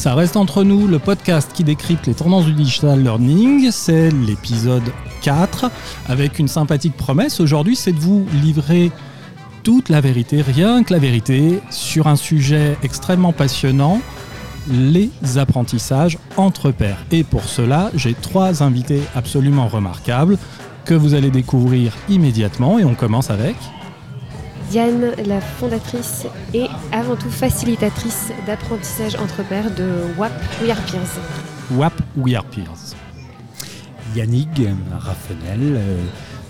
Ça reste entre nous, le podcast qui décrypte les tendances du digital learning. C'est l'épisode 4 avec une sympathique promesse. Aujourd'hui, c'est de vous livrer toute la vérité, rien que la vérité, sur un sujet extrêmement passionnant, les apprentissages entre pairs. Et pour cela, j'ai trois invités absolument remarquables que vous allez découvrir immédiatement. Et on commence avec... Diane, la fondatrice et avant tout facilitatrice d'apprentissage entre pairs de WAP We Are Peers. WAP We Are Peers. Yannick Raffenel,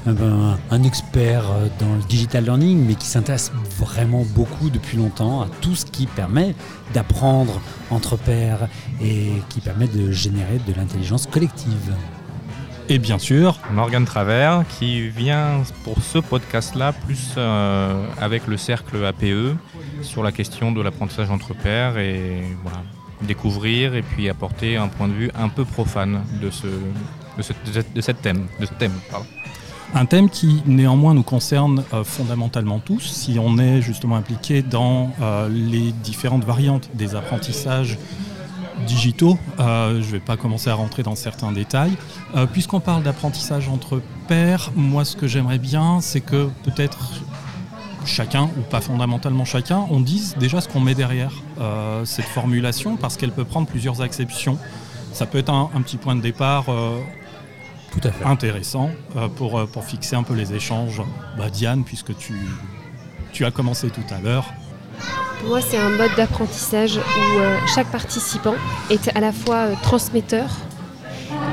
euh, un, expert euh, dans le digital learning, mais qui s'intéresse vraiment beaucoup depuis longtemps à tout ce qui permet d'apprendre entre pairs et qui permet de générer de l'intelligence collective. Et bien sûr, Morgane Travers qui vient pour ce podcast-là plus euh, avec le cercle APE sur la question de l'apprentissage entre pairs et voilà, découvrir et puis apporter un point de vue un peu profane de ce, de ce, de cette thème, de ce thème. Un thème qui néanmoins nous concerne euh, fondamentalement tous si on est justement impliqué dans euh, les différentes variantes des apprentissages digitaux. Euh, je ne vais pas commencer à rentrer dans certains détails. Euh, puisqu'on parle d'apprentissage entre pairs, moi ce que j'aimerais bien, c'est que peut-être chacun, ou pas fondamentalement chacun, on dise déjà ce qu'on met derrière euh, cette formulation, parce qu'elle peut prendre plusieurs acceptions. Ça peut être un, petit point de départ Tout à fait. intéressant pour, pour fixer un peu les échanges. Bah, Diane, puisque tu, tu as commencé tout à l'heure, pour moi, c'est un mode d'apprentissage où euh, chaque participant est à la fois euh, transmetteur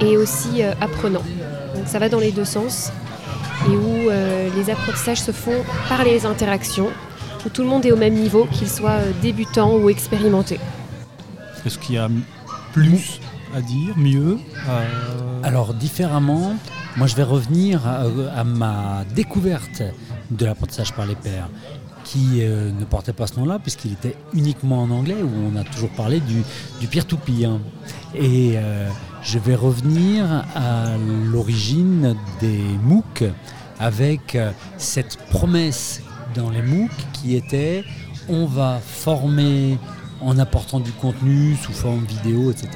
et aussi euh, apprenant. Donc ça va dans les deux sens et où les apprentissages se font par les interactions, où tout le monde est au même niveau, qu'il soit débutant ou expérimenté. Est-ce qu'il y a plus à dire, mieux Alors différemment, moi je vais revenir à ma découverte de l'apprentissage par les pairs qui euh, ne portait pas ce nom-là, puisqu'il était uniquement en anglais, où on a toujours parlé du peer-to-peer. Et euh, je vais revenir à l'origine des MOOC avec euh, cette promesse dans les MOOC qui était on va former en apportant du contenu sous forme vidéo, etc.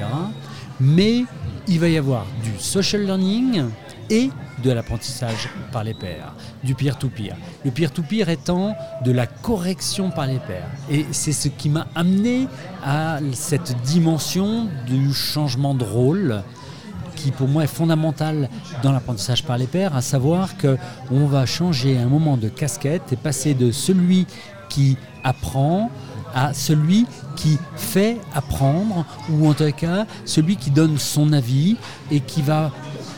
Mais il va y avoir du social learning et de l'apprentissage par les pairs, du peer-to-peer. Le peer-to-peer étant de la correction par les pairs. Et c'est ce qui m'a amené à cette dimension du changement de rôle qui pour moi est fondamental dans l'apprentissage par les pairs, à savoir qu'on va changer un moment de casquette et passer de celui qui apprend à celui qui fait apprendre, ou en tout cas celui qui donne son avis et qui va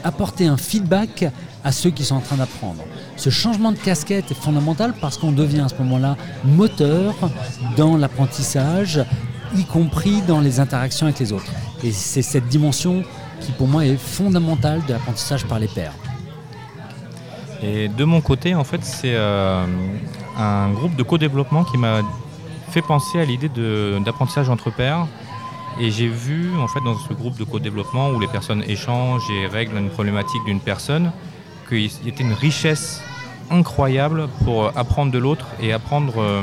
apporter un feedback à ceux qui sont en train d'apprendre. Ce changement de casquette est fondamental parce qu'on devient à ce moment-là moteur dans l'apprentissage, y compris dans les interactions avec les autres. Et c'est cette dimension qui pour moi est fondamentale de l'apprentissage par les pairs. Et de mon côté, en fait, c'est euh, un groupe de co-développement qui m'a fait penser à l'idée d'apprentissage entre pairs et j'ai vu, en fait, dans ce groupe de co-développement où les personnes échangent et règlent une problématique d'une personne, qu'il y était une richesse incroyable pour apprendre de l'autre et apprendre euh,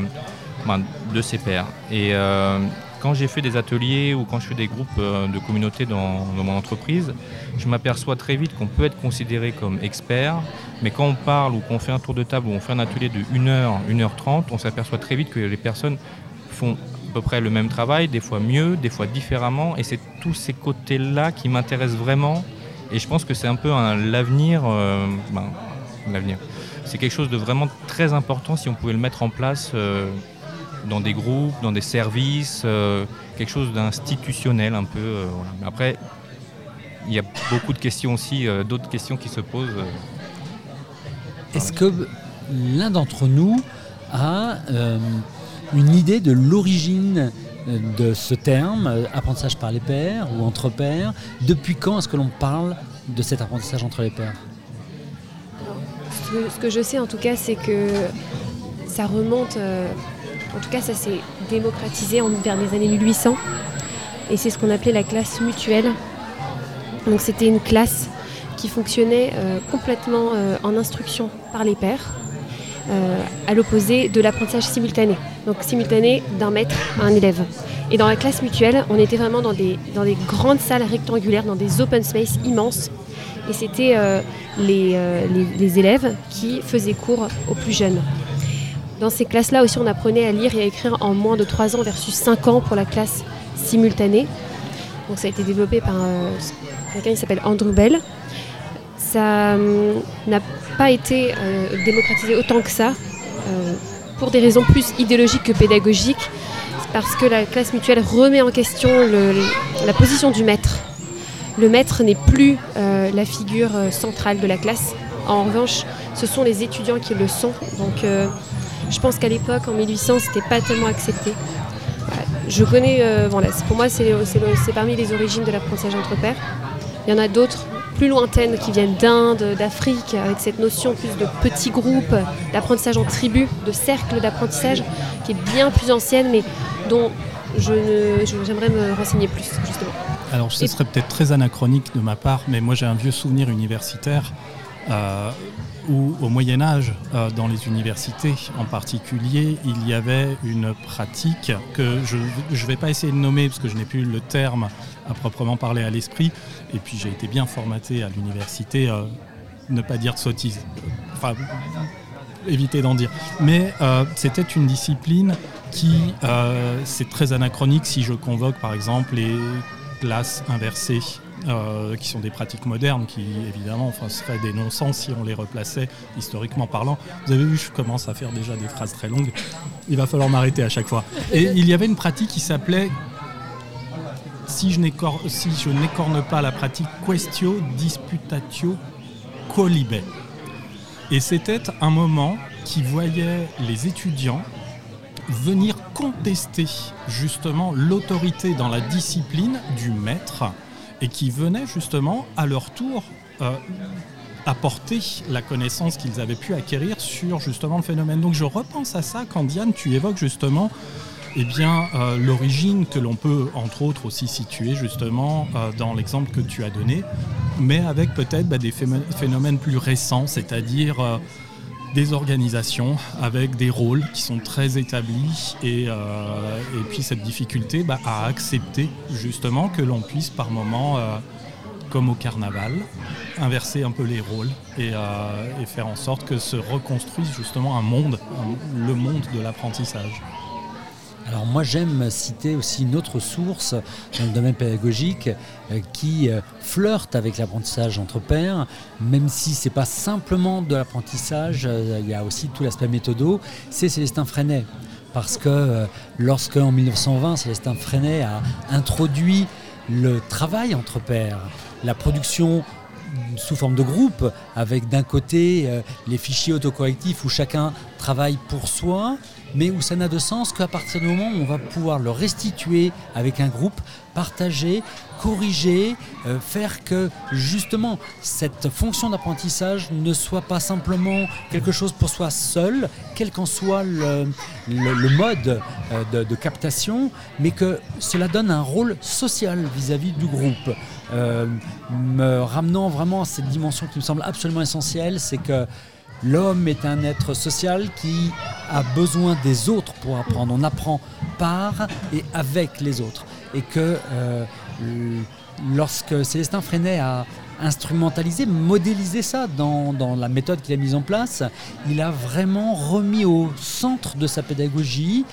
ben, de ses pairs. Et euh, quand j'ai fait des ateliers ou quand je fais des groupes euh, de communauté dans, mon entreprise, je m'aperçois très vite qu'on peut être considéré comme expert, mais quand on parle ou qu'on fait un tour de table ou on fait un atelier de 1h, 1h30, on s'aperçoit très vite que les personnes font à peu près le même travail, des fois mieux, des fois différemment. Et c'est tous ces côtés-là qui m'intéressent vraiment. Et je pense que c'est un peu l'avenir. Euh, ben, l'avenir. C'est quelque chose de vraiment très important si on pouvait le mettre en place euh, dans des groupes, dans des services, euh, quelque chose d'institutionnel un peu. Après, il y a beaucoup de questions aussi, d'autres questions qui se posent. Est-ce que l'un d'entre nous a une idée de l'origine euh, de ce terme, euh, apprentissage par les pairs ou entre pairs. Depuis quand est-ce que l'on parle de cet apprentissage entre les pairs? Ce que je sais en tout cas, c'est que ça remonte, euh, en tout cas ça s'est démocratisé vers les années 1800 et c'est ce qu'on appelait la classe mutuelle. Donc c'était une classe qui fonctionnait complètement en instruction par les pairs à l'opposé de l'apprentissage simultané. Donc simultané d'un maître à un élève. Et dans la classe mutuelle, on était vraiment dans des, dans des grandes salles rectangulaires, dans des open space immenses. Et c'était euh, les, euh, les- les élèves qui faisaient cours aux plus jeunes. Dans ces classes-là aussi, on apprenait à lire et à écrire en moins de 3 ans versus 5 ans pour la classe simultanée. Donc ça a été développé par euh, quelqu'un qui s'appelle Andrew Bell. Ça hum, n'a pas été euh, démocratisé autant que ça, euh, pour des raisons plus idéologiques que pédagogiques, parce que la classe mutuelle remet en question la position du maître. Le maître n'est plus euh, la figure centrale de la classe. En revanche, ce sont les étudiants qui le sont. Donc je pense qu'à l'époque, en 1800, c'était pas tellement accepté. Je connais, pour moi, c'est parmi les origines de l'apprentissage entre pairs. Il y en a d'autres plus lointaines qui viennent d'Inde, d'Afrique, avec cette notion plus de petits groupes, d'apprentissage en tribu, de cercle d'apprentissage, qui est bien plus ancienne, mais dont je ne- je- j'aimerais me renseigner plus, justement. Alors, ce Et- serait peut-être très anachronique de ma part, mais moi j'ai un vieux souvenir universitaire où, au Moyen Âge, euh, dans les universités en particulier, il y avait une pratique que je ne vais pas essayer de nommer parce que je n'ai plus le terme à proprement parler à l'esprit, et puis j'ai été bien formaté à l'université, euh, ne pas dire de sottises. Enfin, éviter d'en dire. Mais euh, c'était une discipline qui, euh, c'est très anachronique si je convoque par exemple les classes inversées, euh, qui sont des pratiques modernes, qui évidemment seraient des si on les replaçait historiquement parlant. Vous avez vu, je commence à faire déjà des phrases très longues. Il va falloir m'arrêter à chaque fois. Et il y avait une pratique qui s'appelait, si je n'écorne pas la pratique, questio disputatio colibe. Et c'était un moment qui voyait les étudiants venir contester justement l'autorité dans la discipline du maître et qui venaient justement à leur tour euh, apporter la connaissance qu'ils avaient pu acquérir sur justement le phénomène. Donc je repense à ça quand Diane, tu évoques justement eh bien, euh, l'origine que l'on peut entre autres aussi situer justement euh, dans l'exemple que tu as donné, mais avec peut-être bah, des phé- phénomènes plus récents, c'est-à-dire des organisations avec des rôles qui sont très établis et, euh, puis cette difficulté bah, à accepter justement que l'on puisse par moment, euh, comme au carnaval, inverser un peu les rôles et, euh, et faire en sorte que se reconstruise justement un monde, le monde de l'apprentissage. Alors moi j'aime citer aussi une autre source dans le domaine pédagogique euh, qui euh, flirte avec l'apprentissage entre pairs, même si c'est pas simplement de l'apprentissage, euh, il y a aussi tout l'aspect méthodo, c'est Célestin Freinet. Parce que lorsque en 1920 Célestin Freinet a introduit le travail entre pairs, la production sous forme de groupe, avec d'un côté les fichiers autocorrectifs où chacun travaille pour soi, mais où ça n'a de sens qu'à partir du moment où on va pouvoir le restituer avec un groupe, partager, corriger, euh, faire que justement cette fonction d'apprentissage ne soit pas simplement quelque chose pour soi seul, quel qu'en soit le, le- le mode euh, de, de captation, mais que cela donne un rôle social vis-à-vis du groupe. Euh, me ramenant vraiment à cette dimension qui me semble absolument essentielle, c'est que L'homme est un être social qui a besoin des autres pour apprendre. On apprend par et avec les autres. Et que euh, lorsque Célestin Freinet a instrumentalisé, modélisé ça dans, dans la méthode qu'il a mise en place, il a vraiment remis au centre de sa pédagogie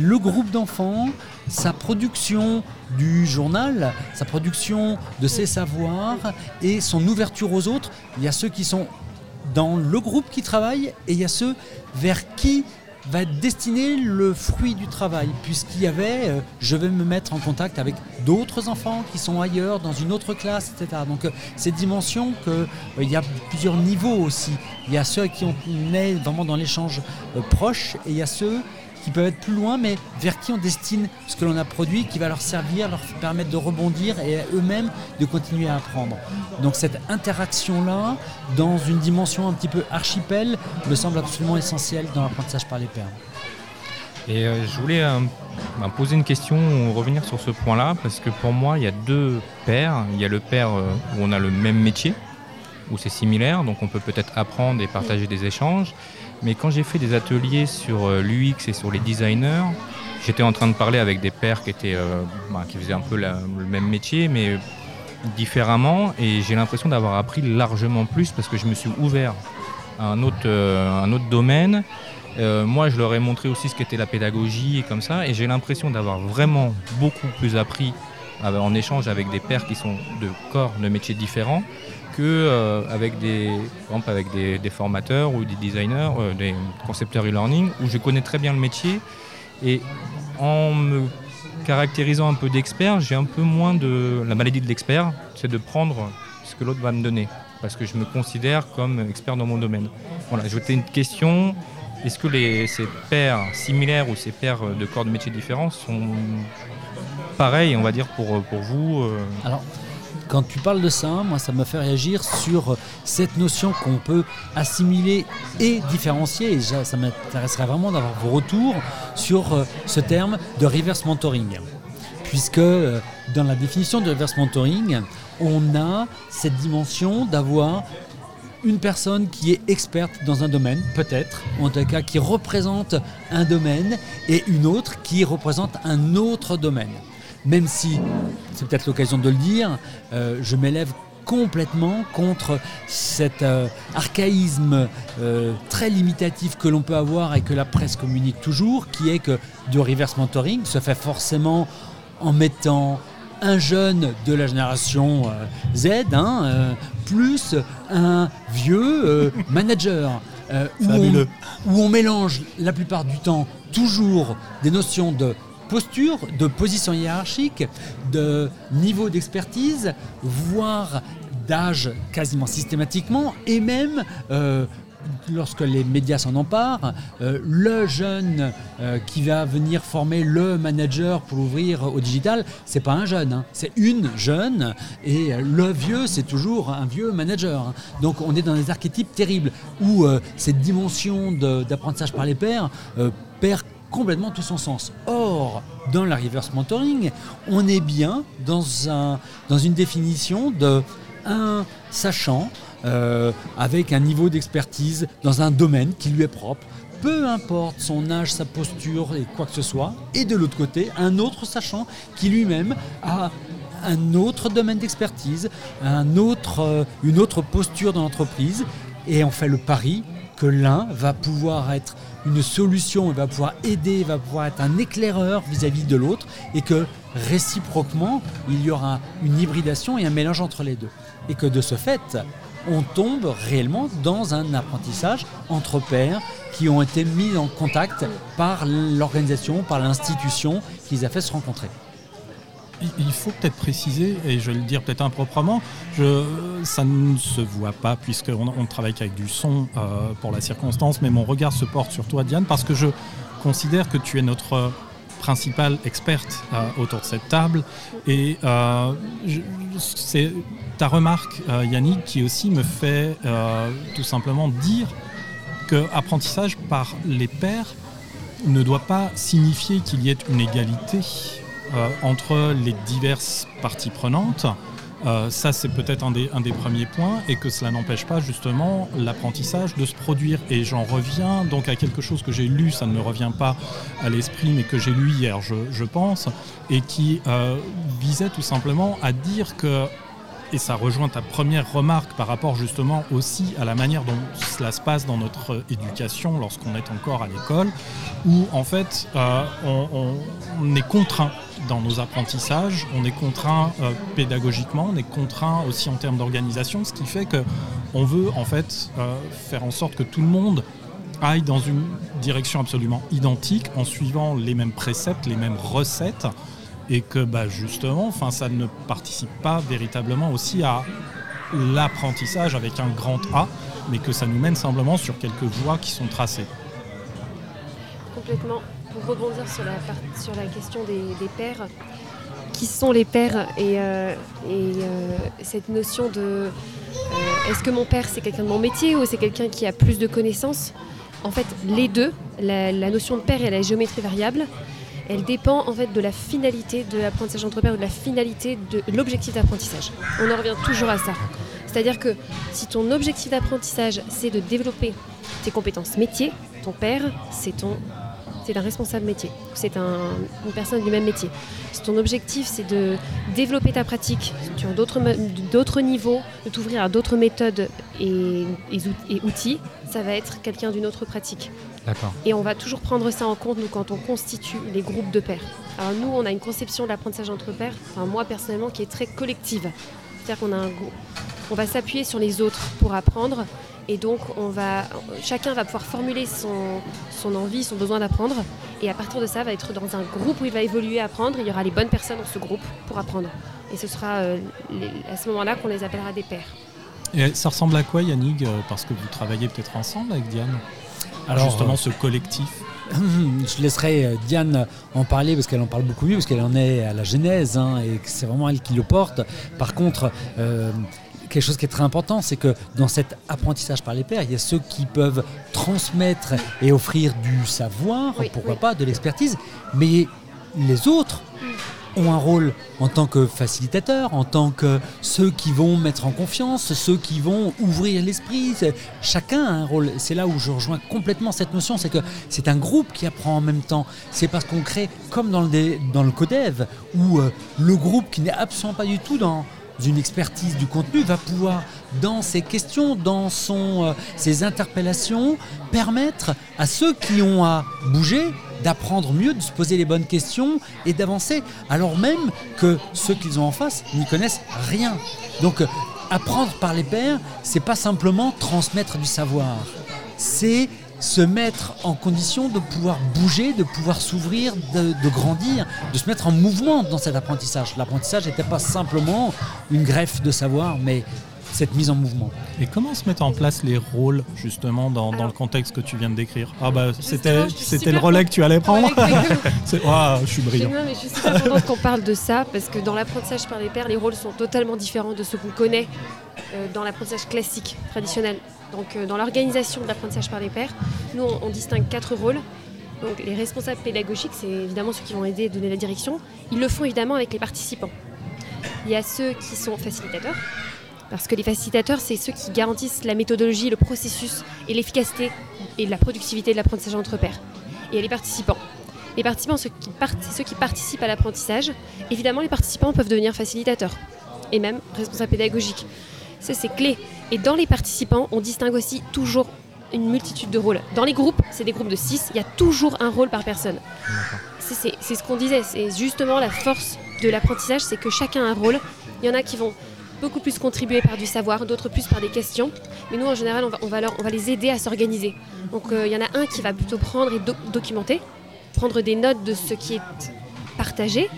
le groupe d'enfants, sa production du journal, sa production de ses savoirs et son ouverture aux autres. Il y a ceux qui sont dans le groupe qui travaille et il y a ceux vers qui va destiné le fruit du travail, puisqu'il y avait, euh, je vais me mettre en contact avec d'autres enfants qui sont ailleurs, dans une autre classe, etc. Donc euh, cette dimension que euh, il y a plusieurs niveaux aussi. Il y a ceux qui ont est vraiment dans l'échange euh, proche et il y a ceux qui peuvent être plus loin, mais vers qui on destine ce que l'on a produit, qui va leur servir, leur permettre de rebondir et eux-mêmes de continuer à apprendre. Donc cette interaction-là, dans une dimension un petit peu archipel, me semble absolument essentielle dans l'apprentissage par les pairs. Et euh, je voulais euh, bah, poser une question, revenir sur ce point-là, parce que pour moi, il y a deux paires. Il y a le paire euh, où on a le même métier, où c'est similaire, donc on peut peut-être apprendre et partager des échanges. Mais quand j'ai fait des ateliers sur euh, l'UX et sur les designers, j'étais en train de parler avec des pairs qui, étaient, euh, bah, qui faisaient un peu le même métier, mais différemment. Et j'ai l'impression d'avoir appris largement plus parce que je me suis ouvert à un autre, euh, un autre domaine. moi, je leur ai montré aussi ce qu'était la pédagogie et comme ça. Et j'ai l'impression d'avoir vraiment beaucoup plus appris en échange avec des pairs qui sont de corps, de métiers différents que euh, avec des, avec des, formateurs ou des designers, euh, des concepteurs e-learning, où je connais très bien le métier. Et en me caractérisant un peu d'expert, j'ai un peu moins de la maladie de l'expert, c'est de prendre ce que l'autre va me donner, parce que je me considère comme expert dans mon domaine. Voilà, je une question. Est-ce que les, ces pairs similaires ou ces pairs de corps de métiers différents sont pareils, on va dire, pour, pour vous euh? Quand tu parles de ça, moi, ça me fait réagir sur cette notion qu'on peut assimiler et différencier. Et ça m'intéresserait vraiment d'avoir vos retours sur euh, ce terme de reverse mentoring. Puisque euh, dans la définition de reverse mentoring, on a cette dimension d'avoir une personne qui est experte dans un domaine, peut-être, en tout cas qui représente un domaine, et une autre qui représente un autre domaine même si, c'est peut-être l'occasion de le dire, euh, je m'élève complètement contre cet euh, archaïsme euh, très limitatif que l'on peut avoir et que la presse communique toujours, qui est que du reverse mentoring se fait forcément en mettant un jeune de la génération Z, hein, plus un vieux manager. où, où on mélange la plupart du temps toujours des notions de posture, de position hiérarchique, de niveau d'expertise, voire d'âge quasiment systématiquement, et même euh, lorsque les médias s'en emparent, euh, le jeune euh, qui va venir former le manager pour ouvrir au digital, c'est pas un jeune, hein. c'est une jeune, et le vieux, c'est toujours un vieux manager. Hein. Donc on est dans des archétypes terribles où cette dimension d'apprentissage par les pairs perd complètement tout son sens. Or, dans la reverse mentoring, on est bien dans, un, dans une définition de un sachant euh, avec un niveau d'expertise dans un domaine qui lui est propre, peu importe son âge, sa posture et quoi que ce soit, et de l'autre côté, un autre sachant qui lui-même a un autre domaine d'expertise, euh, une autre posture dans l'entreprise, et on fait le pari que l'un va pouvoir être une solution, il va pouvoir aider, va pouvoir être un éclaireur vis-à-vis de l'autre et que réciproquement, il y aura une hybridation et un mélange entre les deux. Et que de ce fait, on tombe réellement dans un apprentissage entre pairs qui ont été mis en contact par l'organisation, par l'institution qui les a fait se rencontrer il faut peut-être préciser, et je vais le dire peut-être improprement, je, ça ne se voit pas puisqu'on on travaille avec du son euh, pour la circonstance, mais mon regard se porte sur toi Diane parce que je considère que tu es notre principale experte euh, autour de cette table. Et euh, c'est ta remarque Yannick qui aussi me fait tout simplement dire que apprentissage par les pairs ne doit pas signifier qu'il y ait une égalité entre les diverses parties prenantes. Euh, ça, c'est peut-être un des, un des, premiers points, et que cela n'empêche pas justement l'apprentissage de se produire. Et j'en reviens donc à quelque chose que j'ai lu, ça ne me revient pas à l'esprit, mais que j'ai lu hier, je, pense, et qui euh, visait tout simplement à dire que et ça rejoint ta première remarque par rapport justement aussi à la manière dont cela se passe dans notre éducation lorsqu'on est encore à l'école, où en fait on, est contraint dans nos apprentissages, on est contraint euh, pédagogiquement, on est contraint aussi en termes d'organisation, ce qui fait qu'on veut en fait euh, faire en sorte que tout le monde aille dans une direction absolument identique en suivant les mêmes préceptes, les mêmes recettes, et que bah, justement, ça ne participe pas véritablement aussi à l'apprentissage avec un grand A, mais que ça nous mène simplement sur quelques voies qui sont tracées. Complètement pour rebondir sur la, question des, pères, qui sont les pères et, euh, euh, cette notion de euh, est-ce que mon père c'est quelqu'un de mon métier ou c'est quelqu'un qui a plus de connaissances? En fait, les deux, la, notion de père et la géométrie variable, elle dépend en fait de la finalité de l'apprentissage entre pairs ou de la finalité de l'objectif d'apprentissage. On en revient toujours à ça. C'est-à-dire que si ton objectif d'apprentissage, c'est de développer tes compétences métiers, ton père, c'est ton c'est un responsable métier, c'est un, une personne du même métier. Si ton objectif c'est de développer ta pratique sur d'autres d'autres niveaux, de t'ouvrir à d'autres méthodes et, et, et outils, ça va être quelqu'un d'une autre pratique. D'accord. Et on va toujours prendre ça en compte nous, quand on constitue les groupes de pairs. Alors nous, on a une conception de l'apprentissage entre pairs, enfin moi personnellement, qui est très collective. C'est-à-dire qu'on a un, on va s'appuyer sur les autres pour apprendre et donc, on va, chacun va pouvoir formuler son, son envie, son besoin d'apprendre. Et à partir de ça, va être dans un groupe où il va évoluer, apprendre. Il y aura les bonnes personnes dans ce groupe pour apprendre. Et ce sera euh, les, à ce moment-là qu'on les appellera des pairs. Et ça ressemble à quoi, Yannick Parce que vous travaillez peut-être ensemble avec Diane? Alors, Justement, euh, ce collectif je laisserai euh, Diane en parler parce qu'elle en parle beaucoup mieux, parce qu'elle en est à la genèse hein, et que c'est vraiment elle qui le porte. Par contre, euh, quelque chose qui est très important, c'est que dans cet apprentissage par les pairs, il y a ceux qui peuvent transmettre et offrir du savoir, pourquoi pas, de l'expertise, mais les autres ont un rôle en tant que facilitateurs, en tant que ceux qui vont mettre en confiance, ceux qui vont ouvrir l'esprit. Chacun a un rôle. C'est là où je rejoins complètement cette notion, c'est que c'est un groupe qui apprend en même temps. C'est parce qu'on crée, comme dans le, dans le codev, où euh, le groupe qui n'est absolument pas du tout dans une expertise du contenu va pouvoir, dans ses questions, dans son, euh, ses interpellations, permettre à ceux qui ont à bouger d'apprendre mieux, de se poser les bonnes questions et d'avancer, alors même que ceux qu'ils ont en face n'y connaissent rien. Donc, euh, apprendre par les pairs, c'est pas simplement transmettre du savoir, c'est se mettre en condition de pouvoir bouger, de pouvoir s'ouvrir, de, grandir, de se mettre en mouvement dans cet apprentissage. L'apprentissage n'était pas simplement une greffe de savoir, mais cette mise en mouvement. Et comment se mettent en place les rôles justement dans, le contexte que tu viens de décrire? Ah bah c'était c'était le relais que tu allais prendre. oh, je suis brillant. Non, mais je suis super contente qu'on parle de ça parce que dans l'apprentissage par les pairs, les rôles sont totalement différents de ce qu'on connaît euh, dans l'apprentissage classique, traditionnel. Donc euh, dans l'organisation de l'apprentissage par les pairs, nous on, distingue quatre rôles. Donc les responsables pédagogiques, c'est évidemment ceux qui vont aider à donner la direction. Ils le font évidemment avec les participants. Il y a ceux qui sont facilitateurs, parce que les facilitateurs, c'est ceux qui garantissent la méthodologie, le processus et l'efficacité et la productivité de l'apprentissage entre pairs. Et il y a les participants. Les participants, ceux qui participent à l'apprentissage. Évidemment, les participants peuvent devenir facilitateurs et même responsables pédagogiques. Ça, c'est clé. Et dans les participants, on distingue aussi toujours une multitude de rôles. Dans les groupes, c'est des groupes de 6, il y a toujours un rôle par personne. C'est ce qu'on disait, c'est justement la force de l'apprentissage, c'est que chacun a un rôle. Il y en a qui vont beaucoup plus contribuer par du savoir, d'autres plus par des questions. Mais nous, en général, on va, on va, on va les aider à s'organiser. Donc euh, il y en a un qui va plutôt prendre et documenter, prendre des notes de ce qui est partagé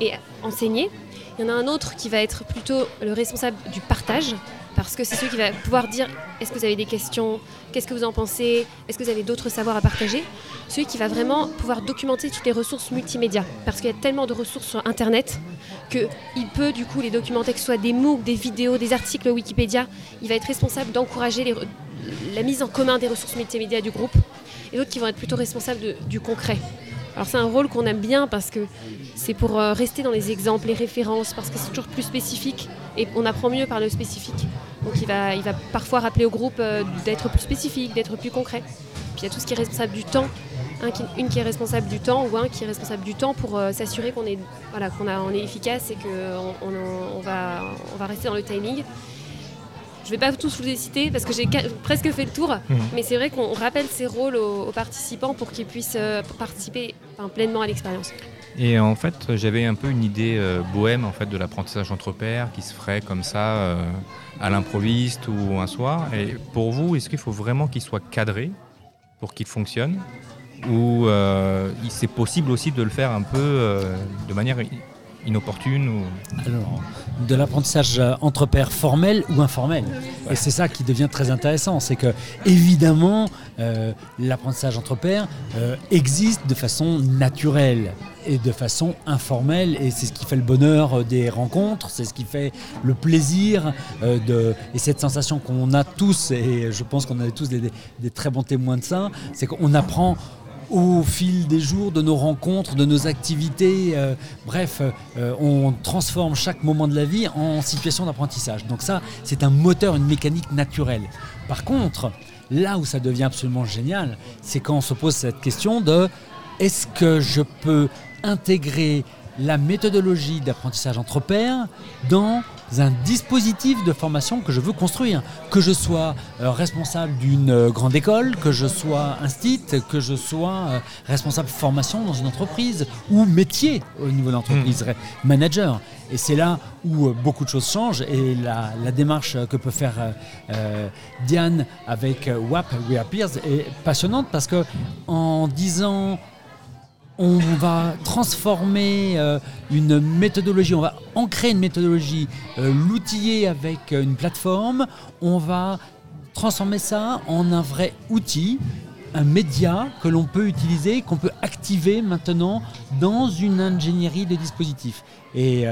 et enseigner. Il y en a un autre qui va être plutôt le responsable du partage, parce que c'est celui qui va pouvoir dire est-ce que vous avez des questions, qu'est-ce que vous en pensez, est-ce que vous avez d'autres savoirs à partager? Celui qui va vraiment pouvoir documenter toutes les ressources multimédia, parce qu'il y a tellement de ressources sur Internet qu'il peut du coup les documenter, que ce soit des MOOC, des vidéos, des articles Wikipédia. Il va être responsable d'encourager la mise en commun des ressources multimédia du groupe, et d'autres qui vont être plutôt responsables du concret. Alors c'est un rôle qu'on aime bien parce que c'est pour euh, rester dans les exemples, les références, parce que c'est toujours plus spécifique et on apprend mieux par le spécifique. Donc il va, il va parfois rappeler au groupe euh, d'être plus spécifique, d'être plus concret. Puis il y a tout ce qui est responsable du temps, une qui est responsable du temps ou un qui est responsable du temps pour euh, s'assurer qu'on est, voilà, est efficace et qu'on on, va, on va rester dans le timing. Je ne vais pas tous vous les citer parce que j'ai presque fait le tour, mmh. mais c'est vrai qu'on rappelle ces rôles aux, participants pour qu'ils puissent participer pleinement à l'expérience. Et en fait, j'avais un peu une idée euh, bohème en fait de l'apprentissage entre pairs qui se ferait comme ça euh, à l'improviste ou un soir. Et pour vous, est-ce qu'il faut vraiment qu'il soit cadré pour qu'il fonctionne? Ou euh, c'est possible aussi de le faire un peu de manière inopportune ou... Alors, de l'apprentissage entre pairs formel ou informel. Et c'est ça qui devient très intéressant, c'est que évidemment euh, l'apprentissage entre pairs euh, existe de façon naturelle et de façon informelle et c'est ce qui fait le bonheur des rencontres, c'est ce qui fait le plaisir euh, de, et cette sensation qu'on a tous et je pense qu'on a tous des, des très bons témoins de ça, c'est qu'on apprend au fil des jours, de nos rencontres, de nos activités. euh, bref, euh, on transforme chaque moment de la vie en situation d'apprentissage. Donc ça, c'est un moteur, une mécanique naturelle. Par contre, là où ça devient absolument génial, c'est quand on se pose cette question de est-ce que je peux intégrer la méthodologie d'apprentissage entre pairs dans un dispositif de formation que je veux construire. Que je sois euh, responsable d'une euh, grande école, que je sois instit, que je sois euh, responsable formation dans une entreprise ou métier au niveau de l'entreprise, re- manager. Et c'est là où euh, beaucoup de choses changent et la, la démarche que peut faire Diane avec WAP, We Are Peers, est passionnante parce que en disant on va transformer euh, une méthodologie, on va ancrer une méthodologie, euh, l'outiller avec euh, une plateforme, on va transformer ça en un vrai outil, un média que l'on peut utiliser, qu'on peut activer maintenant dans une ingénierie de dispositifs. Et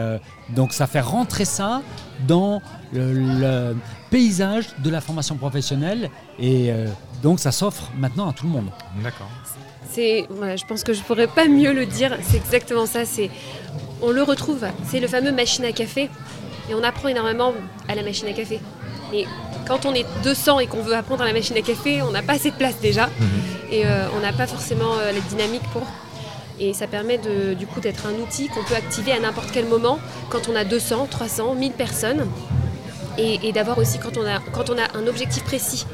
donc ça fait rentrer ça dans le, le paysage de la formation professionnelle et donc ça s'offre maintenant à tout le monde. D'accord. C'est, je pense que je pourrais pas mieux le dire. C'est exactement ça. C'est, on le retrouve. C'est le fameux machine à café. Et on apprend énormément à la machine à café. Et quand on est 200 et qu'on veut apprendre à la machine à café, on n'a pas assez de place déjà. Et euh, on n'a pas forcément euh, la dynamique pour. Et ça permet de, du coup d'être un outil qu'on peut activer à n'importe quel moment quand on a 200, 300, 1000 personnes. Et, et d'avoir aussi quand on, a, quand on a un objectif précis.